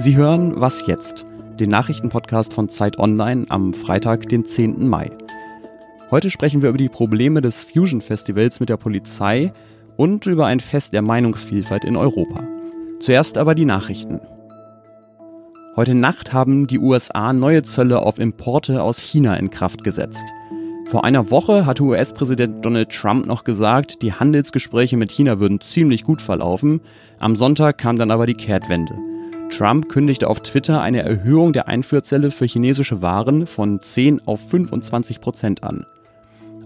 Sie hören Was jetzt? Den Nachrichtenpodcast von Zeit Online am Freitag, den 10. Mai. Heute sprechen wir über die Probleme des Fusion Festivals mit der Polizei und über ein Fest der Meinungsvielfalt in Europa. Zuerst aber die Nachrichten. Heute Nacht haben die USA neue Zölle auf Importe aus China in Kraft gesetzt. Vor einer Woche hatte US-Präsident Donald Trump noch gesagt, die Handelsgespräche mit China würden ziemlich gut verlaufen. Am Sonntag kam dann aber die Kehrtwende. Trump kündigte auf Twitter eine Erhöhung der Einfuhrzelle für chinesische Waren von 10 auf 25 Prozent an.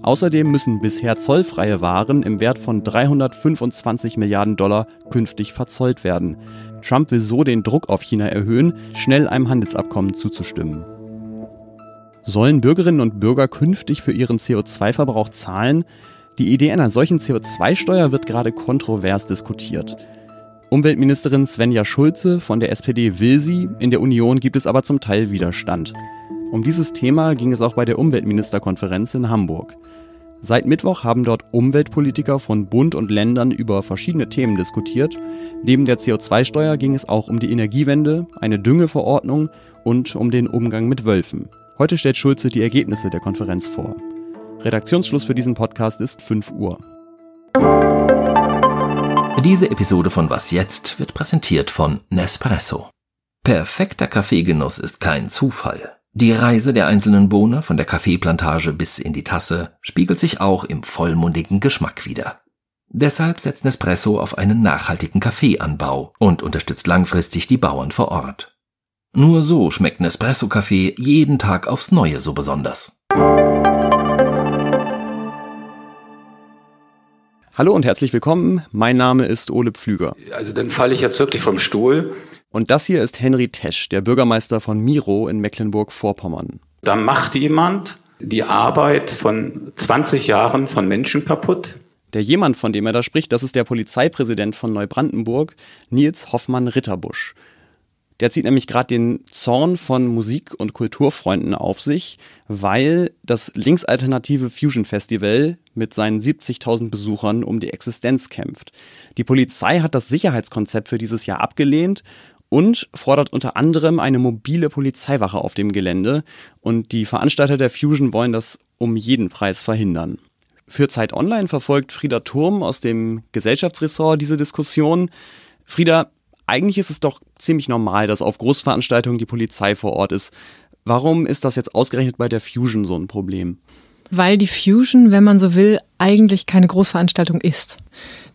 Außerdem müssen bisher zollfreie Waren im Wert von 325 Milliarden Dollar künftig verzollt werden. Trump will so den Druck auf China erhöhen, schnell einem Handelsabkommen zuzustimmen. Sollen Bürgerinnen und Bürger künftig für ihren CO2-Verbrauch zahlen? Die Idee einer solchen CO2-Steuer wird gerade kontrovers diskutiert. Umweltministerin Svenja Schulze von der SPD will sie, in der Union gibt es aber zum Teil Widerstand. Um dieses Thema ging es auch bei der Umweltministerkonferenz in Hamburg. Seit Mittwoch haben dort Umweltpolitiker von Bund und Ländern über verschiedene Themen diskutiert. Neben der CO2-Steuer ging es auch um die Energiewende, eine Düngeverordnung und um den Umgang mit Wölfen. Heute stellt Schulze die Ergebnisse der Konferenz vor. Redaktionsschluss für diesen Podcast ist 5 Uhr. Diese Episode von Was jetzt wird präsentiert von Nespresso. Perfekter Kaffeegenuss ist kein Zufall. Die Reise der einzelnen Bohne von der Kaffeeplantage bis in die Tasse spiegelt sich auch im vollmundigen Geschmack wider. Deshalb setzt Nespresso auf einen nachhaltigen Kaffeeanbau und unterstützt langfristig die Bauern vor Ort. Nur so schmeckt Nespresso-Kaffee jeden Tag aufs Neue so besonders. Hallo und herzlich willkommen. Mein Name ist Ole Pflüger. Also dann falle ich jetzt wirklich vom Stuhl. Und das hier ist Henry Tesch, der Bürgermeister von Miro in Mecklenburg-Vorpommern. Da macht jemand die Arbeit von 20 Jahren von Menschen kaputt. Der jemand, von dem er da spricht, das ist der Polizeipräsident von Neubrandenburg, Nils Hoffmann Ritterbusch. Der zieht nämlich gerade den Zorn von Musik- und Kulturfreunden auf sich, weil das linksalternative Fusion Festival mit seinen 70.000 Besuchern um die Existenz kämpft. Die Polizei hat das Sicherheitskonzept für dieses Jahr abgelehnt und fordert unter anderem eine mobile Polizeiwache auf dem Gelände. Und die Veranstalter der Fusion wollen das um jeden Preis verhindern. Für Zeit Online verfolgt Frieda Turm aus dem Gesellschaftsressort diese Diskussion. Frieda, eigentlich ist es doch ziemlich normal, dass auf Großveranstaltungen die Polizei vor Ort ist. Warum ist das jetzt ausgerechnet bei der Fusion so ein Problem? Weil die Fusion, wenn man so will, eigentlich keine Großveranstaltung ist.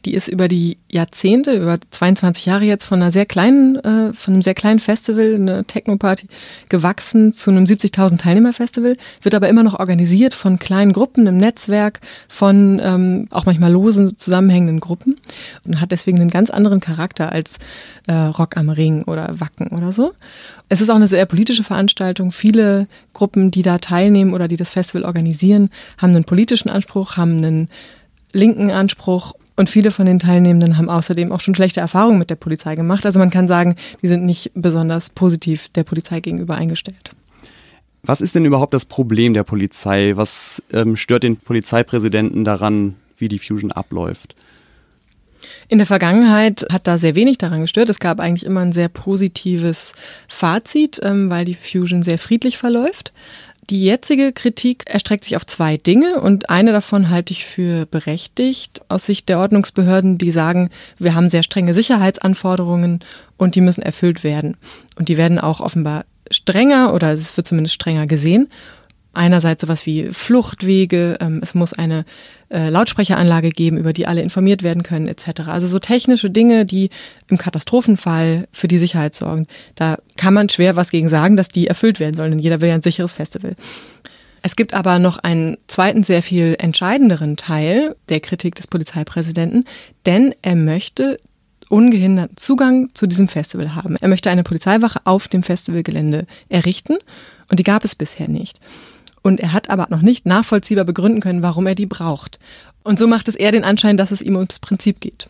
Die ist über die Jahrzehnte, über 22 Jahre jetzt von einer sehr kleinen, äh, von einem sehr kleinen Festival, eine Techno-Party, gewachsen zu einem 70.000 Teilnehmer-Festival, wird aber immer noch organisiert von kleinen Gruppen im Netzwerk, von ähm, auch manchmal losen zusammenhängenden Gruppen und hat deswegen einen ganz anderen Charakter als äh, Rock am Ring oder Wacken oder so. Es ist auch eine sehr politische Veranstaltung. Viele Gruppen, die da teilnehmen oder die das Festival organisieren, haben einen politischen Anspruch, haben einen linken Anspruch und viele von den Teilnehmenden haben außerdem auch schon schlechte Erfahrungen mit der Polizei gemacht. Also man kann sagen, die sind nicht besonders positiv der Polizei gegenüber eingestellt. Was ist denn überhaupt das Problem der Polizei? Was ähm, stört den Polizeipräsidenten daran, wie die Fusion abläuft? In der Vergangenheit hat da sehr wenig daran gestört. Es gab eigentlich immer ein sehr positives Fazit, ähm, weil die Fusion sehr friedlich verläuft. Die jetzige Kritik erstreckt sich auf zwei Dinge und eine davon halte ich für berechtigt aus Sicht der Ordnungsbehörden, die sagen, wir haben sehr strenge Sicherheitsanforderungen und die müssen erfüllt werden. Und die werden auch offenbar strenger oder es wird zumindest strenger gesehen einerseits sowas wie Fluchtwege, ähm, es muss eine äh, Lautsprecheranlage geben, über die alle informiert werden können, etc. Also so technische Dinge, die im Katastrophenfall für die Sicherheit sorgen. Da kann man schwer was gegen sagen, dass die erfüllt werden sollen, denn jeder will ja ein sicheres Festival. Es gibt aber noch einen zweiten, sehr viel entscheidenderen Teil der Kritik des Polizeipräsidenten, denn er möchte ungehinderten Zugang zu diesem Festival haben. Er möchte eine Polizeiwache auf dem Festivalgelände errichten und die gab es bisher nicht. Und er hat aber noch nicht nachvollziehbar begründen können, warum er die braucht. Und so macht es eher den Anschein, dass es ihm ums Prinzip geht.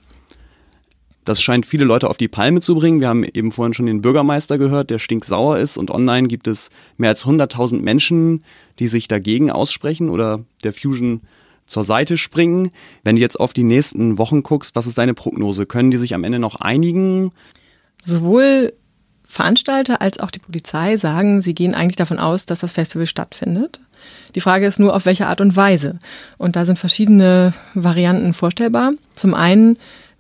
Das scheint viele Leute auf die Palme zu bringen. Wir haben eben vorhin schon den Bürgermeister gehört, der stinksauer ist. Und online gibt es mehr als 100.000 Menschen, die sich dagegen aussprechen oder der Fusion zur Seite springen. Wenn du jetzt auf die nächsten Wochen guckst, was ist deine Prognose? Können die sich am Ende noch einigen? Sowohl Veranstalter als auch die Polizei sagen, sie gehen eigentlich davon aus, dass das Festival stattfindet. Die Frage ist nur, auf welche Art und Weise. Und da sind verschiedene Varianten vorstellbar. Zum einen,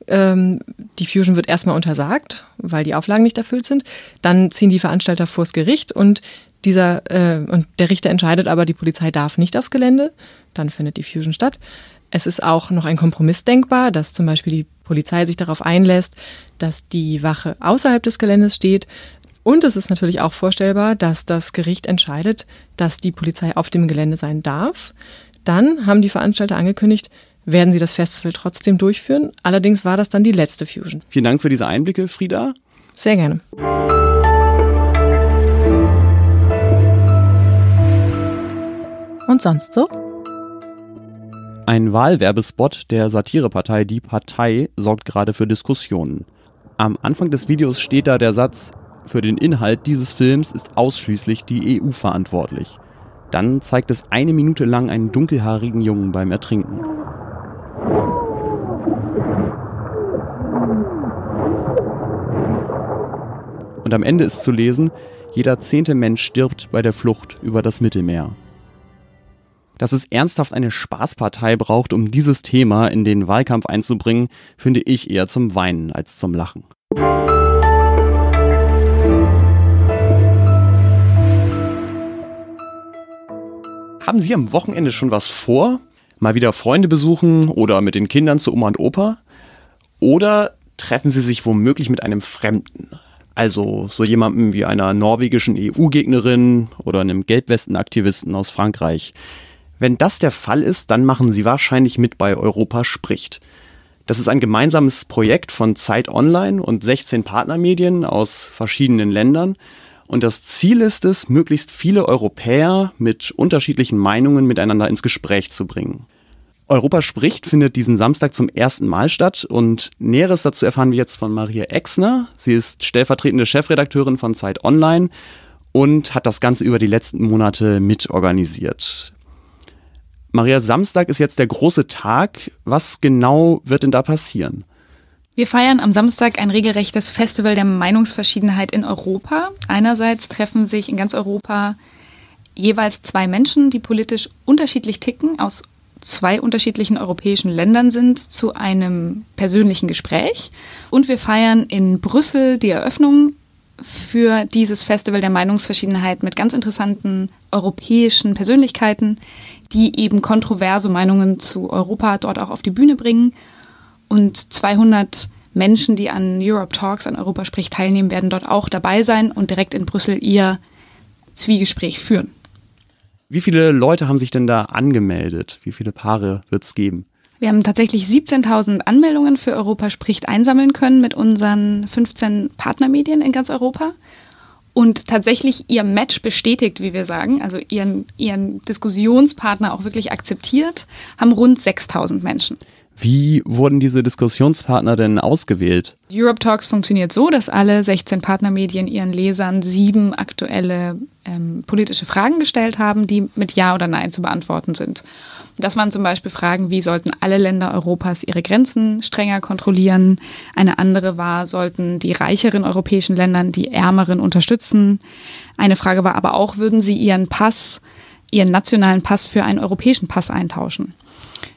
ähm, die Fusion wird erstmal untersagt, weil die Auflagen nicht erfüllt sind. Dann ziehen die Veranstalter vors Gericht und dieser äh, und der Richter entscheidet aber, die Polizei darf nicht aufs Gelände. Dann findet die Fusion statt. Es ist auch noch ein Kompromiss denkbar, dass zum Beispiel die Polizei sich darauf einlässt, dass die Wache außerhalb des Geländes steht. Und es ist natürlich auch vorstellbar, dass das Gericht entscheidet, dass die Polizei auf dem Gelände sein darf. Dann haben die Veranstalter angekündigt, werden sie das Festival trotzdem durchführen. Allerdings war das dann die letzte Fusion. Vielen Dank für diese Einblicke, Frieda. Sehr gerne. Und sonst so? Ein Wahlwerbespot der Satirepartei Die Partei sorgt gerade für Diskussionen. Am Anfang des Videos steht da der Satz, für den Inhalt dieses Films ist ausschließlich die EU verantwortlich. Dann zeigt es eine Minute lang einen dunkelhaarigen Jungen beim Ertrinken. Und am Ende ist zu lesen, jeder zehnte Mensch stirbt bei der Flucht über das Mittelmeer. Dass es ernsthaft eine Spaßpartei braucht, um dieses Thema in den Wahlkampf einzubringen, finde ich eher zum Weinen als zum Lachen. Haben Sie am Wochenende schon was vor? Mal wieder Freunde besuchen oder mit den Kindern zu Oma und Opa? Oder treffen Sie sich womöglich mit einem Fremden? Also so jemandem wie einer norwegischen EU-Gegnerin oder einem Gelbwestenaktivisten aus Frankreich. Wenn das der Fall ist, dann machen Sie wahrscheinlich mit bei Europa spricht. Das ist ein gemeinsames Projekt von Zeit Online und 16 Partnermedien aus verschiedenen Ländern. Und das Ziel ist es, möglichst viele Europäer mit unterschiedlichen Meinungen miteinander ins Gespräch zu bringen. Europa spricht findet diesen Samstag zum ersten Mal statt und Näheres dazu erfahren wir jetzt von Maria Exner. Sie ist stellvertretende Chefredakteurin von Zeit Online und hat das Ganze über die letzten Monate mitorganisiert. Maria, Samstag ist jetzt der große Tag. Was genau wird denn da passieren? Wir feiern am Samstag ein regelrechtes Festival der Meinungsverschiedenheit in Europa. Einerseits treffen sich in ganz Europa jeweils zwei Menschen, die politisch unterschiedlich ticken, aus zwei unterschiedlichen europäischen Ländern sind, zu einem persönlichen Gespräch. Und wir feiern in Brüssel die Eröffnung für dieses Festival der Meinungsverschiedenheit mit ganz interessanten europäischen Persönlichkeiten, die eben kontroverse Meinungen zu Europa dort auch auf die Bühne bringen. Und 200 Menschen, die an Europe Talks, an Europa spricht, teilnehmen, werden dort auch dabei sein und direkt in Brüssel ihr Zwiegespräch führen. Wie viele Leute haben sich denn da angemeldet? Wie viele Paare wird es geben? Wir haben tatsächlich 17.000 Anmeldungen für Europa spricht einsammeln können mit unseren 15 Partnermedien in ganz Europa und tatsächlich ihr Match bestätigt, wie wir sagen, also ihren, ihren Diskussionspartner auch wirklich akzeptiert, haben rund 6000 Menschen. Wie wurden diese Diskussionspartner denn ausgewählt? Europe Talks funktioniert so, dass alle 16 Partnermedien ihren Lesern sieben aktuelle ähm, politische Fragen gestellt haben, die mit Ja oder Nein zu beantworten sind. Das waren zum Beispiel Fragen wie, sollten alle Länder Europas ihre Grenzen strenger kontrollieren? Eine andere war, sollten die reicheren europäischen Länder die ärmeren unterstützen? Eine Frage war aber auch, würden sie ihren Pass, ihren nationalen Pass für einen europäischen Pass eintauschen?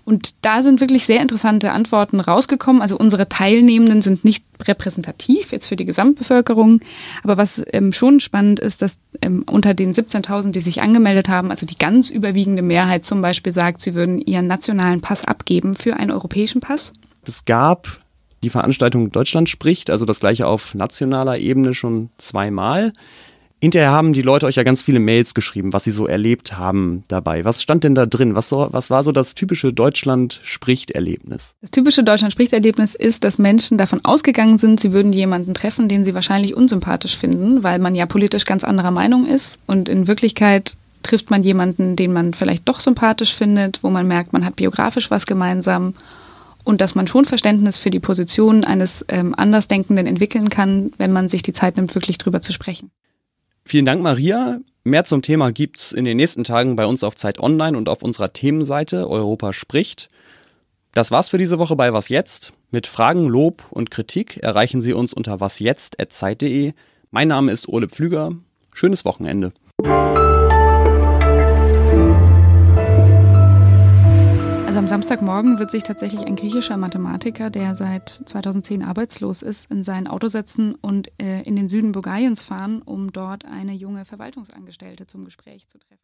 Und da sind wirklich sehr interessante Antworten rausgekommen. Also unsere Teilnehmenden sind nicht repräsentativ jetzt für die Gesamtbevölkerung. Aber was ähm, schon spannend ist, dass ähm, unter den 17.000, die sich angemeldet haben, also die ganz überwiegende Mehrheit zum Beispiel sagt, sie würden ihren nationalen Pass abgeben für einen europäischen Pass. Es gab die Veranstaltung Deutschland spricht, also das gleiche auf nationaler Ebene schon zweimal. Hinterher haben die Leute euch ja ganz viele Mails geschrieben, was sie so erlebt haben dabei. Was stand denn da drin? Was, so, was war so das typische Deutschland-Spricht-Erlebnis? Das typische Deutschland-Spricht-Erlebnis ist, dass Menschen davon ausgegangen sind, sie würden jemanden treffen, den sie wahrscheinlich unsympathisch finden, weil man ja politisch ganz anderer Meinung ist. Und in Wirklichkeit trifft man jemanden, den man vielleicht doch sympathisch findet, wo man merkt, man hat biografisch was gemeinsam und dass man schon Verständnis für die Position eines ähm, Andersdenkenden entwickeln kann, wenn man sich die Zeit nimmt, wirklich drüber zu sprechen. Vielen Dank, Maria. Mehr zum Thema gibt's in den nächsten Tagen bei uns auf Zeit Online und auf unserer Themenseite Europa spricht. Das war's für diese Woche bei Was Jetzt. Mit Fragen, Lob und Kritik erreichen Sie uns unter wasjetzt.zeit.de. Mein Name ist Ole Pflüger. Schönes Wochenende. Also am Samstagmorgen wird sich tatsächlich ein griechischer Mathematiker, der seit 2010 arbeitslos ist, in sein Auto setzen und äh, in den Süden Bulgariens fahren, um dort eine junge Verwaltungsangestellte zum Gespräch zu treffen.